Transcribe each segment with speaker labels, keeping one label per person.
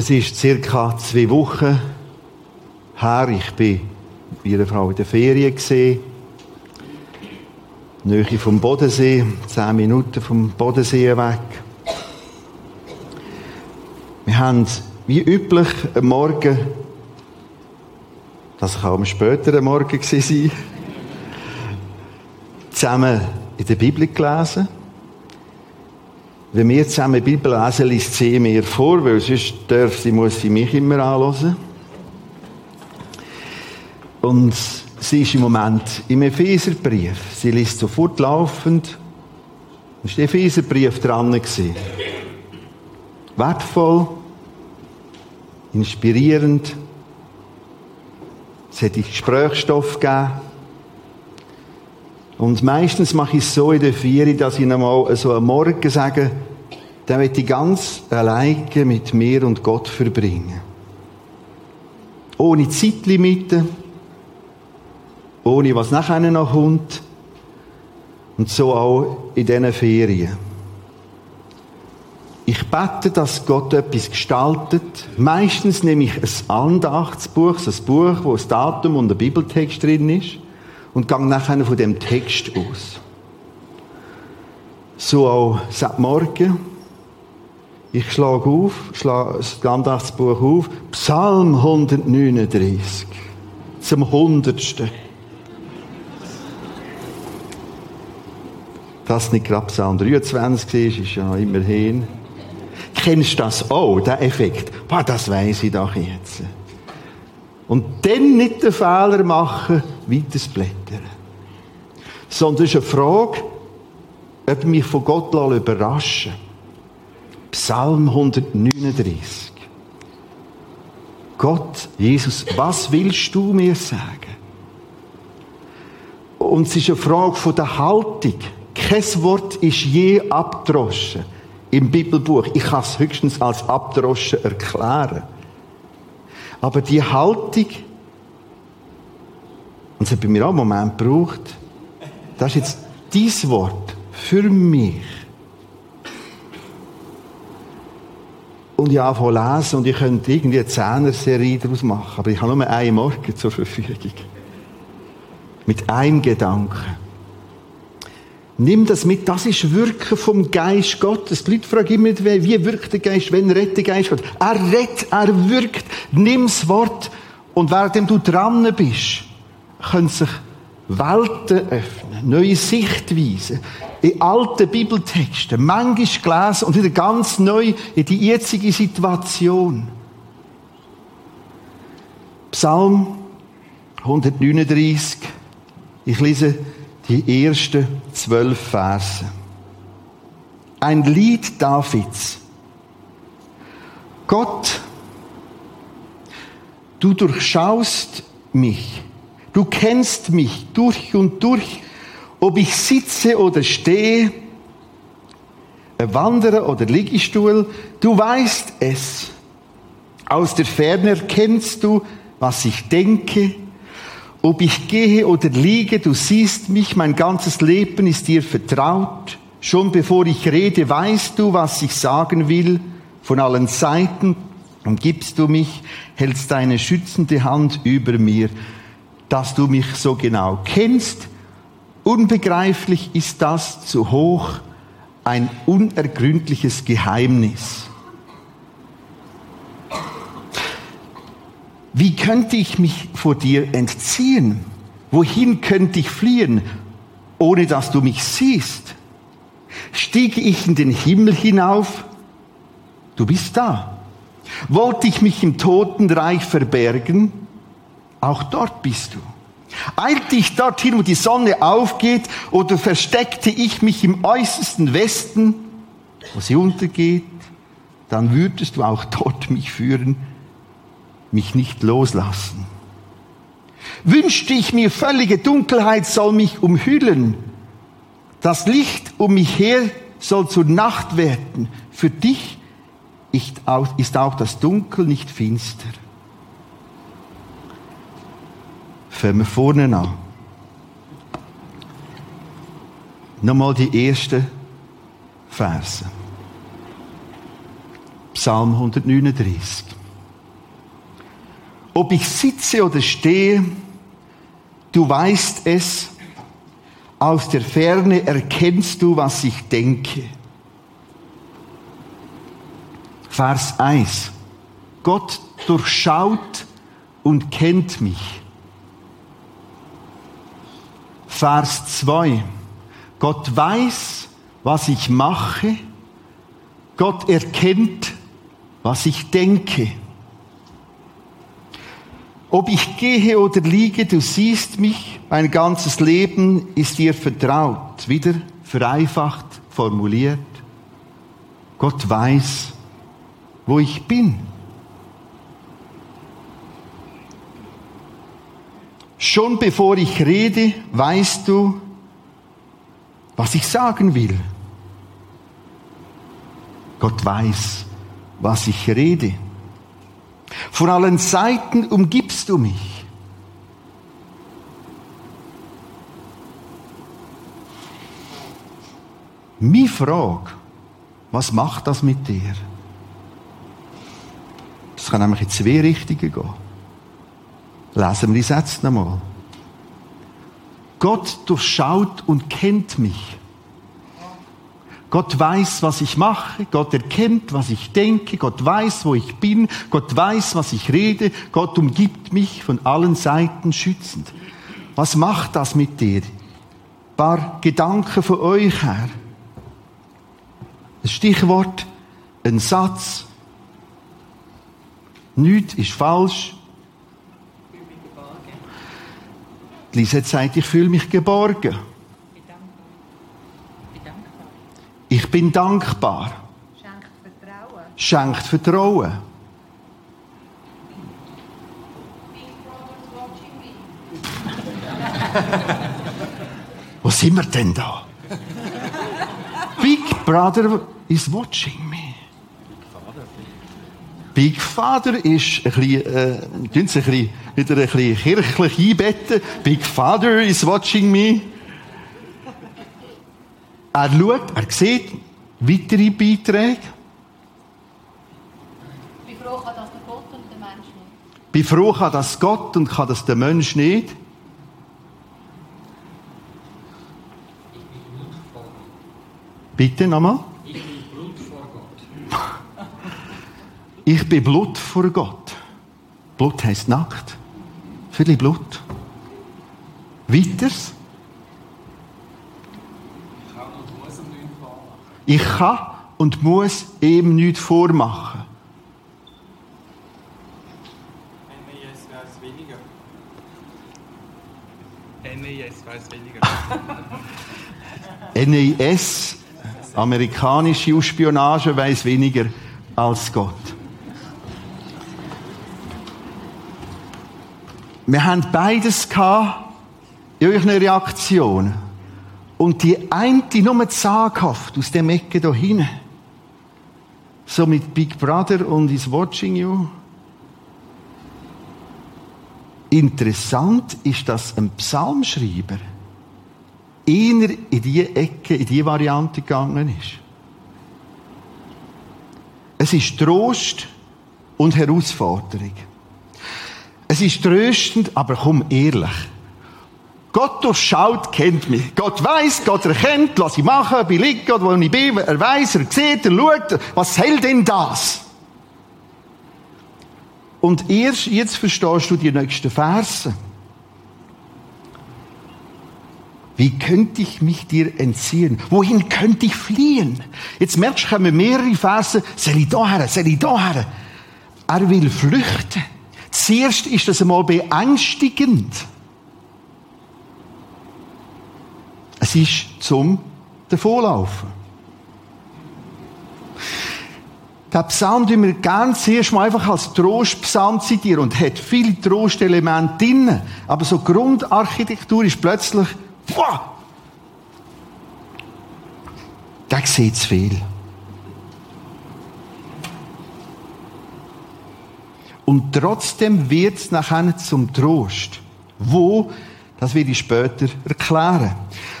Speaker 1: Es ist circa zwei Wochen her. Ich bin bei einer Frau in der Ferien gesehen. Nähe vom Bodensee, zehn Minuten vom Bodensee weg. Wir haben wie üblich am Morgen, das kann am späteren Morgen sein, zusammen in der Bibel gelesen. Wenn wir zusammen die Bibel lesen, liest sie mir vor, weil sonst darf sie, muss sie mich immer anhören. Und sie ist im Moment im Epheserbrief. Sie liest sofort laufend. Es war der Epheserbrief dran. Wertvoll, inspirierend. Es hat Gesprächsstoff gegeben. Und meistens mache ich es so in der Vieri, dass ich einmal so am Morgen sage, dann will ich ganz alleine mit mir und Gott verbringen. Ohne Zeitlimite, ohne was nachher noch kommt. Und so auch in diesen Ferien. Ich bete, dass Gott etwas gestaltet. Meistens nehme ich ein Andachtsbuch, ein Buch, wo das Datum und der Bibeltext drin ist und gehe nachher von dem Text aus. So auch seit Morgen. Ich schlage auf, schlage das Andachtsbuch auf, Psalm 139, zum Hundertsten. Das nicht gerade Psalm 23 ist, ist ja immerhin. Kennst du das auch, der Effekt? Boah, das weiß ich doch jetzt. Und dann nicht den Fehler machen, weiter zu blättern. Sondern es ist eine Frage, ob ich mich von Gott überraschen Psalm 139. Gott, Jesus, was willst du mir sagen? Und es ist eine Frage von der Haltung. Kein Wort ist je abdroschen im Bibelbuch. Ich kann es höchstens als abdroschen erklären. Aber die Haltung, und es hat bei mir auch einen Moment gebraucht, das ist jetzt dein Wort für mich. Und ich anfange lesen und ich könnte irgendwie eine Zehner-Serie daraus machen, aber ich habe nur einen Morgen zur Verfügung. Mit einem Gedanken. Nimm das mit, das ist Wirken vom Geist Gottes. Die Leute fragen immer, wie wirkt der Geist, wenn rettet der Geist Gott? Er rettet, er wirkt. Nimm das Wort und während du dran bist, können sich Welten öffnen, neue Sichtweisen. In alten Bibeltexten, manchmal gelesen und wieder ganz neu in die jetzige Situation. Psalm 139. Ich lese die ersten zwölf Verse. Ein Lied Davids. Gott, du durchschaust mich, du kennst mich durch und durch, ob ich sitze oder stehe, wandere oder Liegestuhl, du weißt es. Aus der Ferne erkennst du, was ich denke, ob ich gehe oder liege, du siehst mich, mein ganzes Leben ist dir vertraut. Schon bevor ich rede, weißt du, was ich sagen will. Von allen Seiten umgibst du mich, hältst deine schützende Hand über mir, dass du mich so genau kennst. Unbegreiflich ist das zu hoch, ein unergründliches Geheimnis. Wie könnte ich mich vor dir entziehen? Wohin könnte ich fliehen, ohne dass du mich siehst? Stiege ich in den Himmel hinauf? Du bist da. Wollte ich mich im Totenreich verbergen? Auch dort bist du. Eilte ich dorthin, wo die Sonne aufgeht, oder versteckte ich mich im äußersten Westen, wo sie untergeht? Dann würdest du auch dort mich führen mich nicht loslassen. Wünschte ich mir völlige Dunkelheit soll mich umhüllen. Das Licht um mich her soll zur Nacht werden. Für dich ist auch das Dunkel nicht finster. Fangen wir vorne an. Nochmal die ersten Verse. Psalm 139. Ob ich sitze oder stehe, du weißt es, aus der Ferne erkennst du, was ich denke. Vers 1. Gott durchschaut und kennt mich. Vers 2. Gott weiß, was ich mache. Gott erkennt, was ich denke. Ob ich gehe oder liege, du siehst mich, mein ganzes Leben ist dir vertraut. Wieder vereinfacht formuliert. Gott weiß, wo ich bin. Schon bevor ich rede, weißt du, was ich sagen will. Gott weiß, was ich rede. Von allen Seiten umgibst du mich. Mi Frage, was macht das mit dir? Das kann nämlich in zwei Richtungen gehen. Lesen wir die Sätze nochmal. Gott durchschaut und kennt mich. Gott weiß, was ich mache. Gott erkennt, was ich denke. Gott weiß, wo ich bin. Gott weiß, was ich rede. Gott umgibt mich von allen Seiten schützend. Was macht das mit dir? Ein paar Gedanken von euch her. Ein Stichwort, ein Satz. Nichts ist falsch. Lisa sagt, ich fühle mich geborgen. Ich bin dankbar.
Speaker 2: Schenkt Vertrauen.
Speaker 1: Schenkt Vertrauen. Wo sind wir denn da? Big Brother is watching. Big Father ist ein bisschen, äh, tun Sie ein bisschen, wieder ein bisschen kirchlich einbetten. Big Father is watching me. Er schaut, er sieht weitere Beiträge.
Speaker 2: Wie froh kann das der Gott und der Mensch nicht?
Speaker 1: Bin froh kann das Gott und kann das der Mensch nicht. Bitte nochmal.
Speaker 3: Ich bin Blut vor Gott.
Speaker 1: Ich bin Blut vor Gott. Blut heißt nackt. Viel Blut. Weiters.
Speaker 3: Ich kann und muss ihm nichts vormachen.
Speaker 1: Ich kann und muss ihm nichts vormachen.
Speaker 3: MES weiß weniger. MES weiß weniger.
Speaker 1: NIS, amerikanische Spionage, weiß weniger als Gott. Wir haben beides gehabt in euren Reaktionen. Und die eine nur zaghaft aus dem Ecke da hinten. So mit Big Brother und is watching you. Interessant ist, dass ein Psalmschreiber eher in die Ecke, in die Variante gegangen ist. Es ist Trost und Herausforderung. Es ist tröstend, aber komm ehrlich. Gott durchschaut, kennt mich. Gott weiß, Gott erkennt, was ich mache, ob ich liege oder wo ich bin. Er weiß, er sieht, er schaut. Was hält denn das? Und erst jetzt verstehst du die nächsten Verse. Wie könnte ich mich dir entziehen? Wohin könnte ich fliehen? Jetzt merkst du, kommen mehrere Verse. Soll ich da her? Soll ich da her? Er will flüchten. Zuerst ist das einmal beängstigend. Es ist zum Davonlaufen. Der Psalm, den wir gerne zuerst mal einfach als Trostpsalm zitieren und hat viele Trostelemente drin. Aber so Grundarchitektur ist plötzlich, wow, der sieht zu viel. Und trotzdem wird es nachher zum Trost. Wo? Das werde ich später erklären.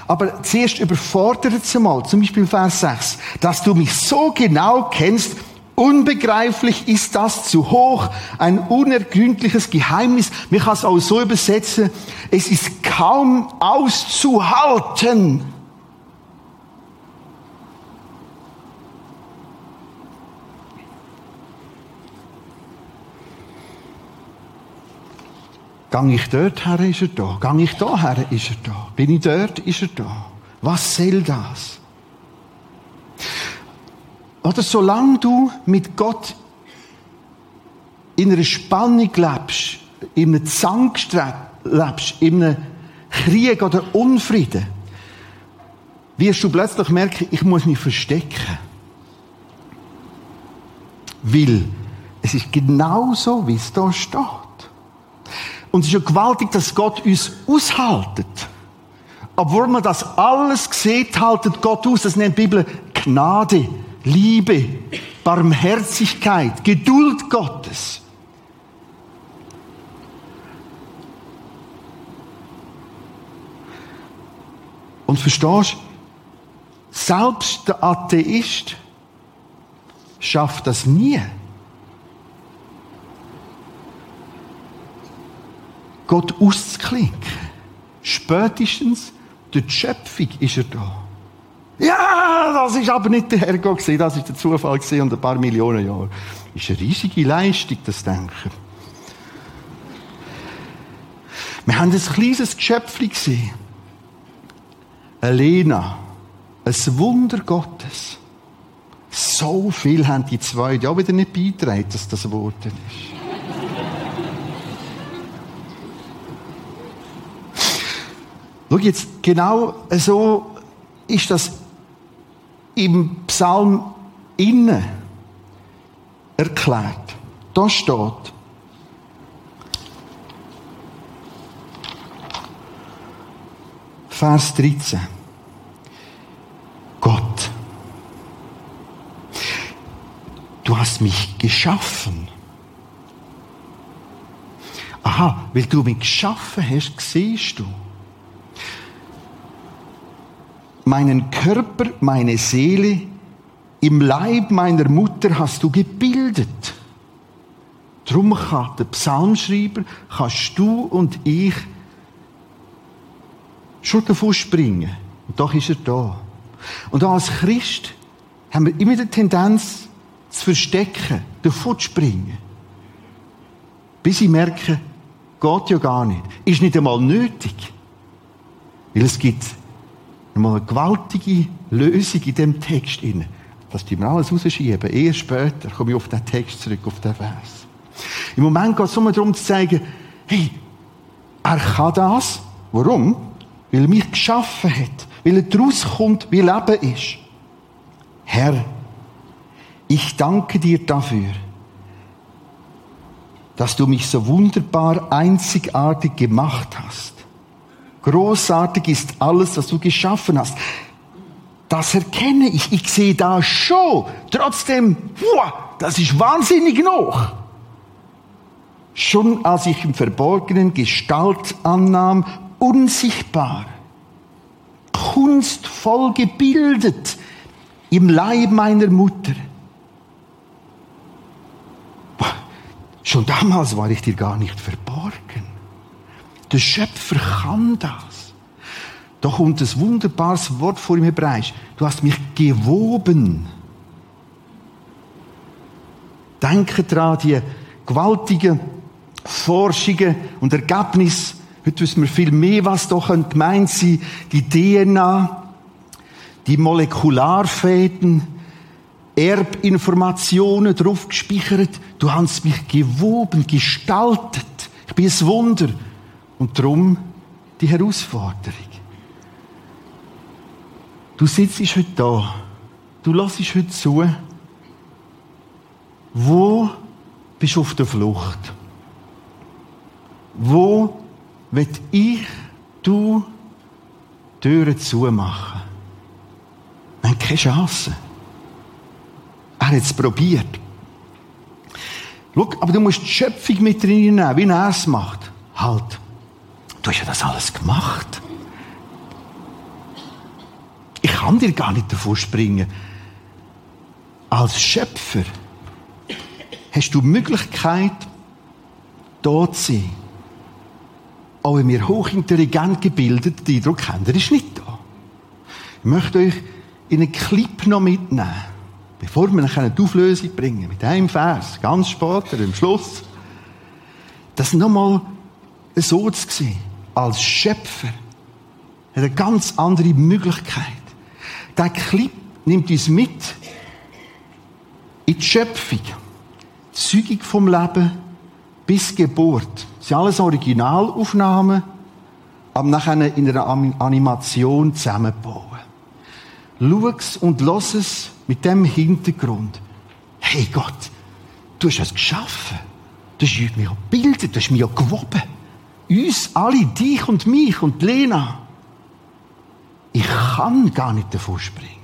Speaker 1: Aber zuerst überfordert es mal, zum Beispiel Vers 6, dass du mich so genau kennst, Unbegreiflich ist das zu hoch, ein unergründliches Geheimnis. Wir kann es auch so übersetzen, es ist kaum auszuhalten. Gang ich dort her, ist er da. Gang ich da her, ist er da. Bin ich dort, ist er da. Was soll das? Oder solange du mit Gott in einer Spannung lebst, in einem Zankstreit lebst, in einem Krieg oder Unfrieden, wirst du plötzlich merken, ich muss mich verstecken. Weil es ist genauso, wie es da steht. Und es ist ja gewaltig, dass Gott uns aushaltet. Obwohl man das alles sieht, haltet Gott aus. Das nennt die Bibel Gnade, Liebe, Barmherzigkeit, Geduld Gottes. Und verstehst, selbst der Atheist schafft das nie. Gott auszuklinken. Spätestens durch die Schöpfung ist er da. Ja, das ist aber nicht der Herrgott das ist der Zufall und ein paar Millionen Jahre. Das ist eine riesige Leistung, das Denken. Wir haben ein kleines Geschöpfchen gesehen. Elena. Ein Wunder Gottes. So viel haben die zwei ja wieder nicht beigetragen, dass das geworden ist. Schau jetzt, genau so ist das im Psalm innen erklärt. Da steht, Vers 13. Gott, du hast mich geschaffen. Aha, weil du mich geschaffen hast, siehst du. Meinen Körper, meine Seele, im Leib meiner Mutter hast du gebildet. Drum kann der Psalmschreiber, kannst du und ich schon davon springen. Und doch ist er da. Und als Christ haben wir immer die Tendenz, zu verstecken, davon zu springen. Bis ich merke, geht ja gar nicht. Ist nicht einmal nötig. Weil es gibt mal eine gewaltige Lösung in dem Text inne. Das die wir alles rausschieben. Erst später komme ich auf den Text zurück, auf den Vers. Im Moment geht es nur darum zu zeigen, hey, er kann das. Warum? Weil er mich geschaffen hat. Weil er daraus kommt, wie Leben ist. Herr, ich danke dir dafür, dass du mich so wunderbar einzigartig gemacht hast. Großartig ist alles, was du geschaffen hast. Das erkenne ich. Ich sehe da schon. Trotzdem, wow, das ist wahnsinnig noch. Schon als ich im Verborgenen Gestalt annahm, unsichtbar, kunstvoll gebildet im Leib meiner Mutter. Schon damals war ich dir gar nicht verborgen. Der Schöpfer kann das. Da kommt ein wunderbares Wort vor im Hebräisch. Du hast mich gewoben. Denke daran, die gewaltigen Forschungen und Ergebnisse. Heute wissen wir viel mehr, was da gemeint sein Die DNA, die Molekularfäden, Erbinformationen drauf gespeichert. Du hast mich gewoben, gestaltet. Ich bin ein Wunder. Und darum die Herausforderung. Du sitzt heute da. Du lässt heute zu. Wo bist du auf der Flucht? Wo wird ich, du, Türen zumachen? Wir haben keine Chance. Er hat es probiert. Schau, aber du musst die Schöpfung mit reinnehmen, wie er es macht. Halt. Du hast ja das alles gemacht. Ich kann dir gar nicht davor springen. Als Schöpfer hast du die Möglichkeit, da zu sein. Auch wenn wir hochintelligent gebildet, den Eindruck haben, er ist nicht da. Ich möchte euch in einen Clip noch mitnehmen, bevor wir eine Auflösung bringen, mit einem Vers, ganz später, am Schluss. Das nochmal so zu sehen, als Schöpfer, hat eine ganz andere Möglichkeit. Der Clip nimmt uns mit in die Schöpfung, die Zeugung vom Leben bis Geburt. Das sind alles Originalaufnahmen, aber nachher in einer Animation zusammenbauen. Schau es und lass es mit dem Hintergrund. Hey Gott, du hast es geschaffen. Du hast mich gebildet, du hast mich gewoben. Uns alle, dich und mich und Lena. Ich kann gar nicht davon springen.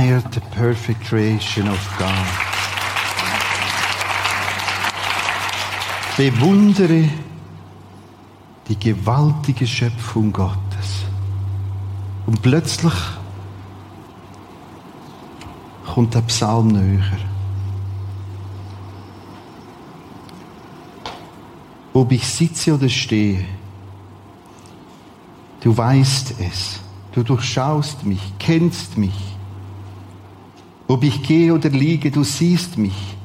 Speaker 1: Admire the perfect creation of God. Bewundere die gewaltige Schöpfung Gottes. Und plötzlich kommt der Psalm näher. Ob ich sitze oder stehe, du weißt es, du durchschaust mich, kennst mich. Ob ich gehe oder liege, du siehst mich.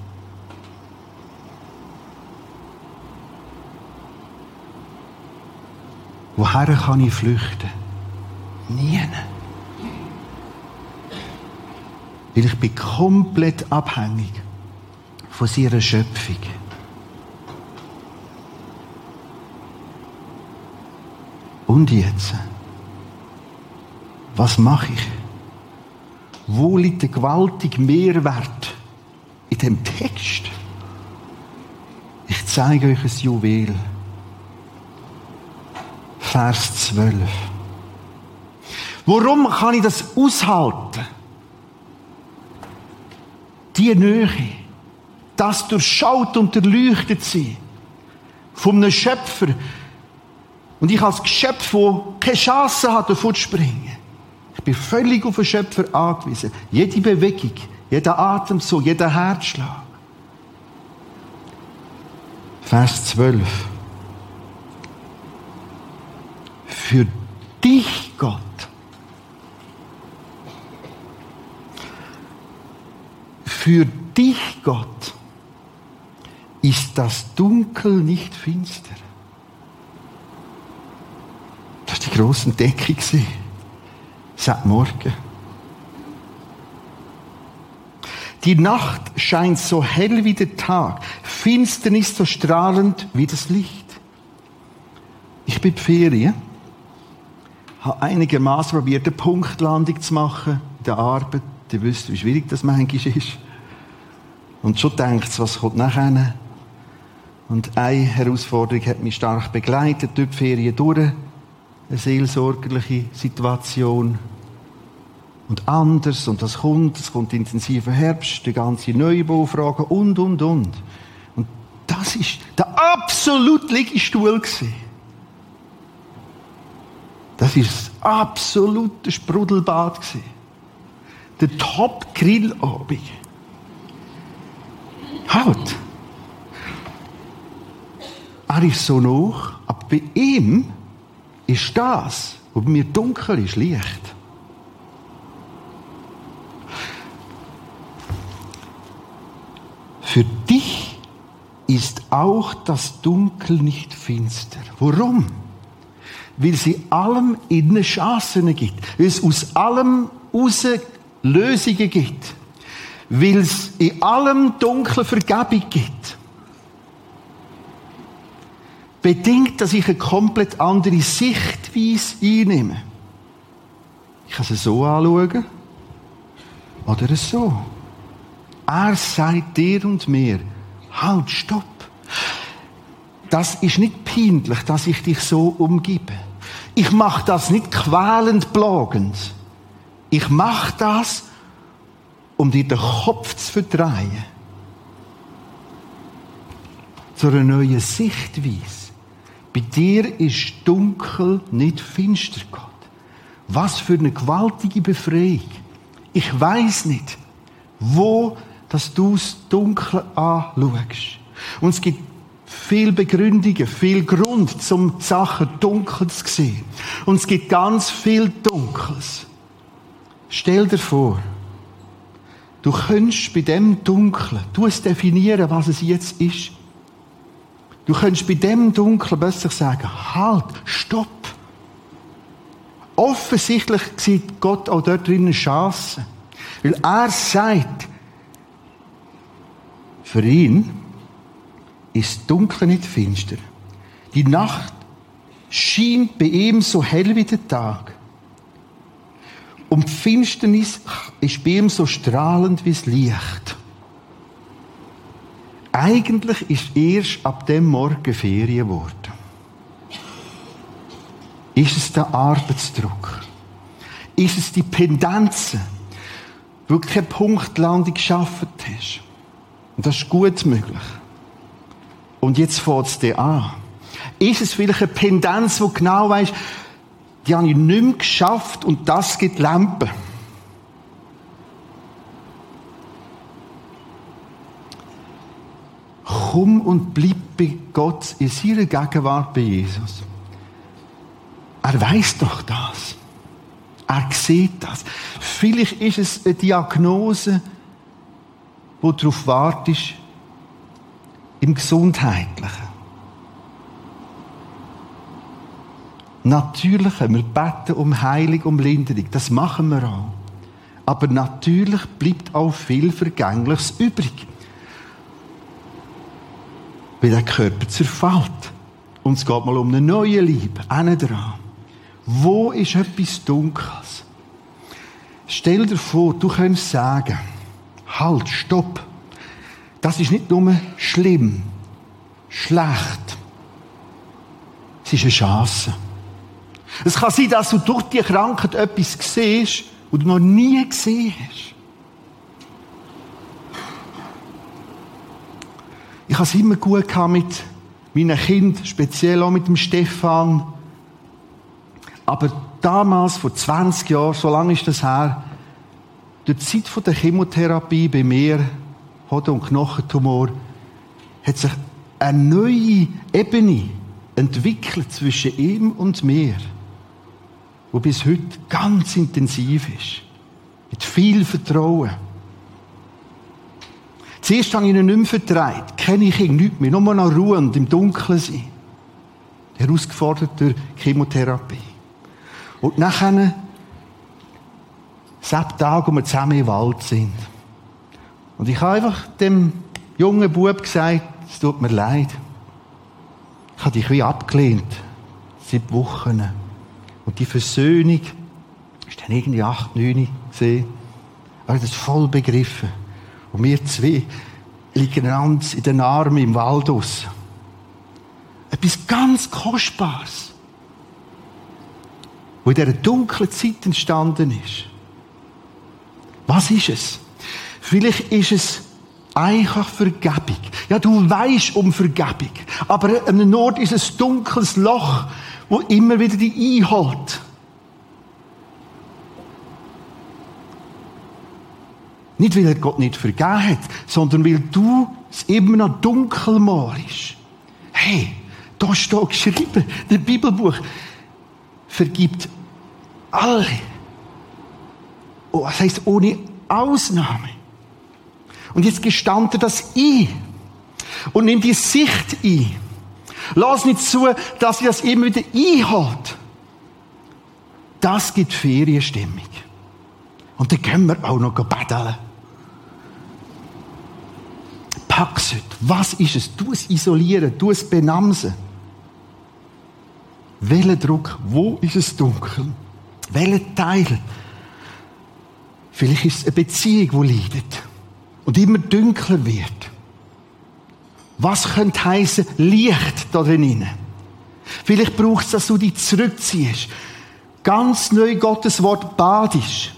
Speaker 1: Woher kann ich flüchten? Nie. Weil ich bin komplett abhängig von seiner Schöpfung. Und jetzt? Was mache ich? Wo liegt der gewaltige Mehrwert in dem Text? Ich zeige euch ein Juwel. Vers 12. Warum kann ich das aushalten? Die Nähe, das durchschaut und erleuchtet sie einem Schöpfer. Und ich als Geschöpf, das keine Chance hat, davon zu springen. Bin völlig auf den Schöpfer angewiesen. Jede Bewegung, jeder Atemzug, jeder Herzschlag. Vers 12. Für dich, Gott, für dich, Gott, ist das Dunkel nicht finster. Das war die große Entdeckung. Seit Morgen. Die Nacht scheint so hell wie der Tag, Finsternis so strahlend wie das Licht. Ich bin in Ferien, habe einigermaßen probiert, eine Punktlandung zu machen in der Arbeit. Ihr wisst, wie schwierig das manchmal ist. Und schon denkt was kommt nachher? Und eine Herausforderung hat mich stark begleitet, durch die Ferien durch. Eine seelsorgerliche Situation. Und anders, und das kommt, es kommt intensiver Herbst, die ganze Neubaufrage und, und, und. Und das ist der absolut Liegestuhl. Das ist das absolute Sprudelbad. Der Top-Grillabend. Halt! Er ist so noch, aber bei ihm ist das, was mir dunkel ist, Licht. Für dich ist auch das Dunkel nicht finster. Warum? Weil es in allem innen Chancen gibt. Weil es aus allem raus Lösungen gibt. Weil es in allem dunkle Vergebung gibt. Bedingt, dass ich eine komplett andere Sichtweise einnehme. Ich kann es so anschauen. Oder so. Er sagt dir und mir, halt, stopp. Das ist nicht peinlich, dass ich dich so umgebe. Ich mache das nicht quälend, plagend. Ich mache das, um dir den Kopf zu verdrehen. Zu einer neuen Sichtweise. Bei dir ist dunkel nicht finster, Gott. Was für eine gewaltige Befreiung. Ich weiß nicht, wo dass du das Dunkle anschaust. Und es gibt viel Begründungen, viel Grund, zum Sachen dunkel zu sehen. Und es gibt ganz viel Dunkles. Stell dir vor, du könntest bei dem Dunklen, du es definieren, was es jetzt ist. Du könntest bei dem Dunklen plötzlich sagen, halt, stopp. Offensichtlich sieht Gott auch dort drinnen Chancen. Weil er sagt, für ihn ist Dunkel nicht finster. Die Nacht scheint bei ihm so hell wie der Tag. Und die Finsternis ist bei ihm so strahlend wie das Licht. Eigentlich ist erst ab dem Morgen Ferien geworden. Ist es der Arbeitsdruck? Ist es die Pendenzen? weil du keine Punktlandung geschaffen hast. Und das ist gut möglich. Und jetzt fängt es dir an. Ist es vielleicht eine Pendenz, wo genau weißt, die habe ich nicht mehr geschafft und das gibt Lampen. Komm und bleib bei Gott in seiner Gegenwart bei Jesus. Er weiß doch das. Er sieht das. Vielleicht ist es eine Diagnose, wo darauf wartest, im Gesundheitlichen. Natürlich, wir beten um Heilung, um Linderung. Das machen wir auch. Aber natürlich bleibt auch viel Vergängliches übrig. Weil der Körper zerfällt. Und es geht mal um eine neue Liebe. Einen dran. Wo ist etwas Dunkles? Stell dir vor, du könntest sagen, halt, stopp. Das ist nicht nur schlimm, schlecht. Es ist eine Chance. Es kann sein, dass du durch die Krankheit etwas siehst, was du noch nie gesehen hast. Ich habe es immer gut gehabt mit meinen Kindern, speziell auch mit dem Stefan. Aber damals, vor 20 Jahren, so lange ist das her, durch die Zeit der Chemotherapie bei mir, Hoden- und Knochentumor, hat sich eine neue Ebene entwickelt zwischen ihm und mir wo bis heute ganz intensiv ist. Mit viel Vertrauen. Zuerst habe ich ihn nicht mehr vertraut. Kenne ich ihn nicht mehr. Nur noch Ruhe und im Dunkeln sein. Herausgefordert durch Chemotherapie. Und nachher, sieben Tage, wo wir zusammen im Wald sind. Und ich habe einfach dem jungen Bub gesagt, es tut mir leid. Ich habe dich wie abgelehnt. Sieben Wochen. Und die Versöhnung, ist dann irgendwie acht, neun gesehen. Aber das voll begriffen. Und wir zwei liegen einander in den Armen im Wald aus. Etwas ganz Kostbares. Wo in dieser dunklen Zeit entstanden ist. Was ist es? Vielleicht ist es einfach Vergebung. Ja, du weißt um Vergebung. Aber an einem Ort ist es dunkles Loch, wo immer wieder die einholt. Nicht, weil er Gott nicht vergeben hat, sondern weil du es immer noch dunkel malst. Hey, da steht geschrieben, der Bibelbuch vergibt alle. Oh, das heißt ohne Ausnahme. Und jetzt gestand er das ein und nimmt die Sicht ein Lass nicht zu, dass sie das immer wieder einholt. Das gibt Ferienstimmung. Und dann können wir auch noch betteln. Pack's heute. Was ist es? Du es isolieren, du es benamsen. Welcher Druck? Wo ist es dunkel? Welcher Teil? Vielleicht ist es eine Beziehung, die leidet und immer dunkler wird. Was könnte heißen Licht da drinnen? Vielleicht braucht es, dass du dich zurückziehst. Ganz neu Gottes Wort badisch.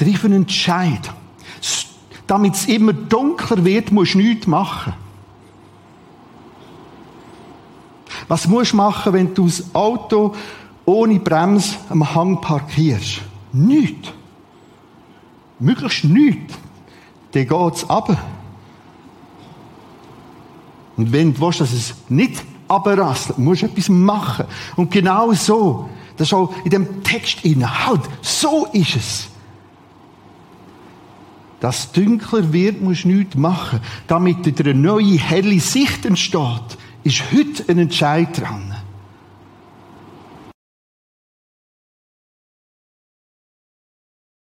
Speaker 1: Triff einen Entscheid. Damit es immer dunkler wird, musst du nichts machen. Was musst du machen, wenn du das Auto ohne Bremse am Hang parkierst? Nichts. Möglichst nichts. Dann geht's runter. Und wenn du willst, dass es nicht abrasselt, musst du etwas machen. Und genau so, das ist auch in dem Text inne. Halt, so ist es. Dass dunkler wird, musst du machen. Damit wieder eine neue, helle Sicht entsteht, ist heute ein Entscheid dran.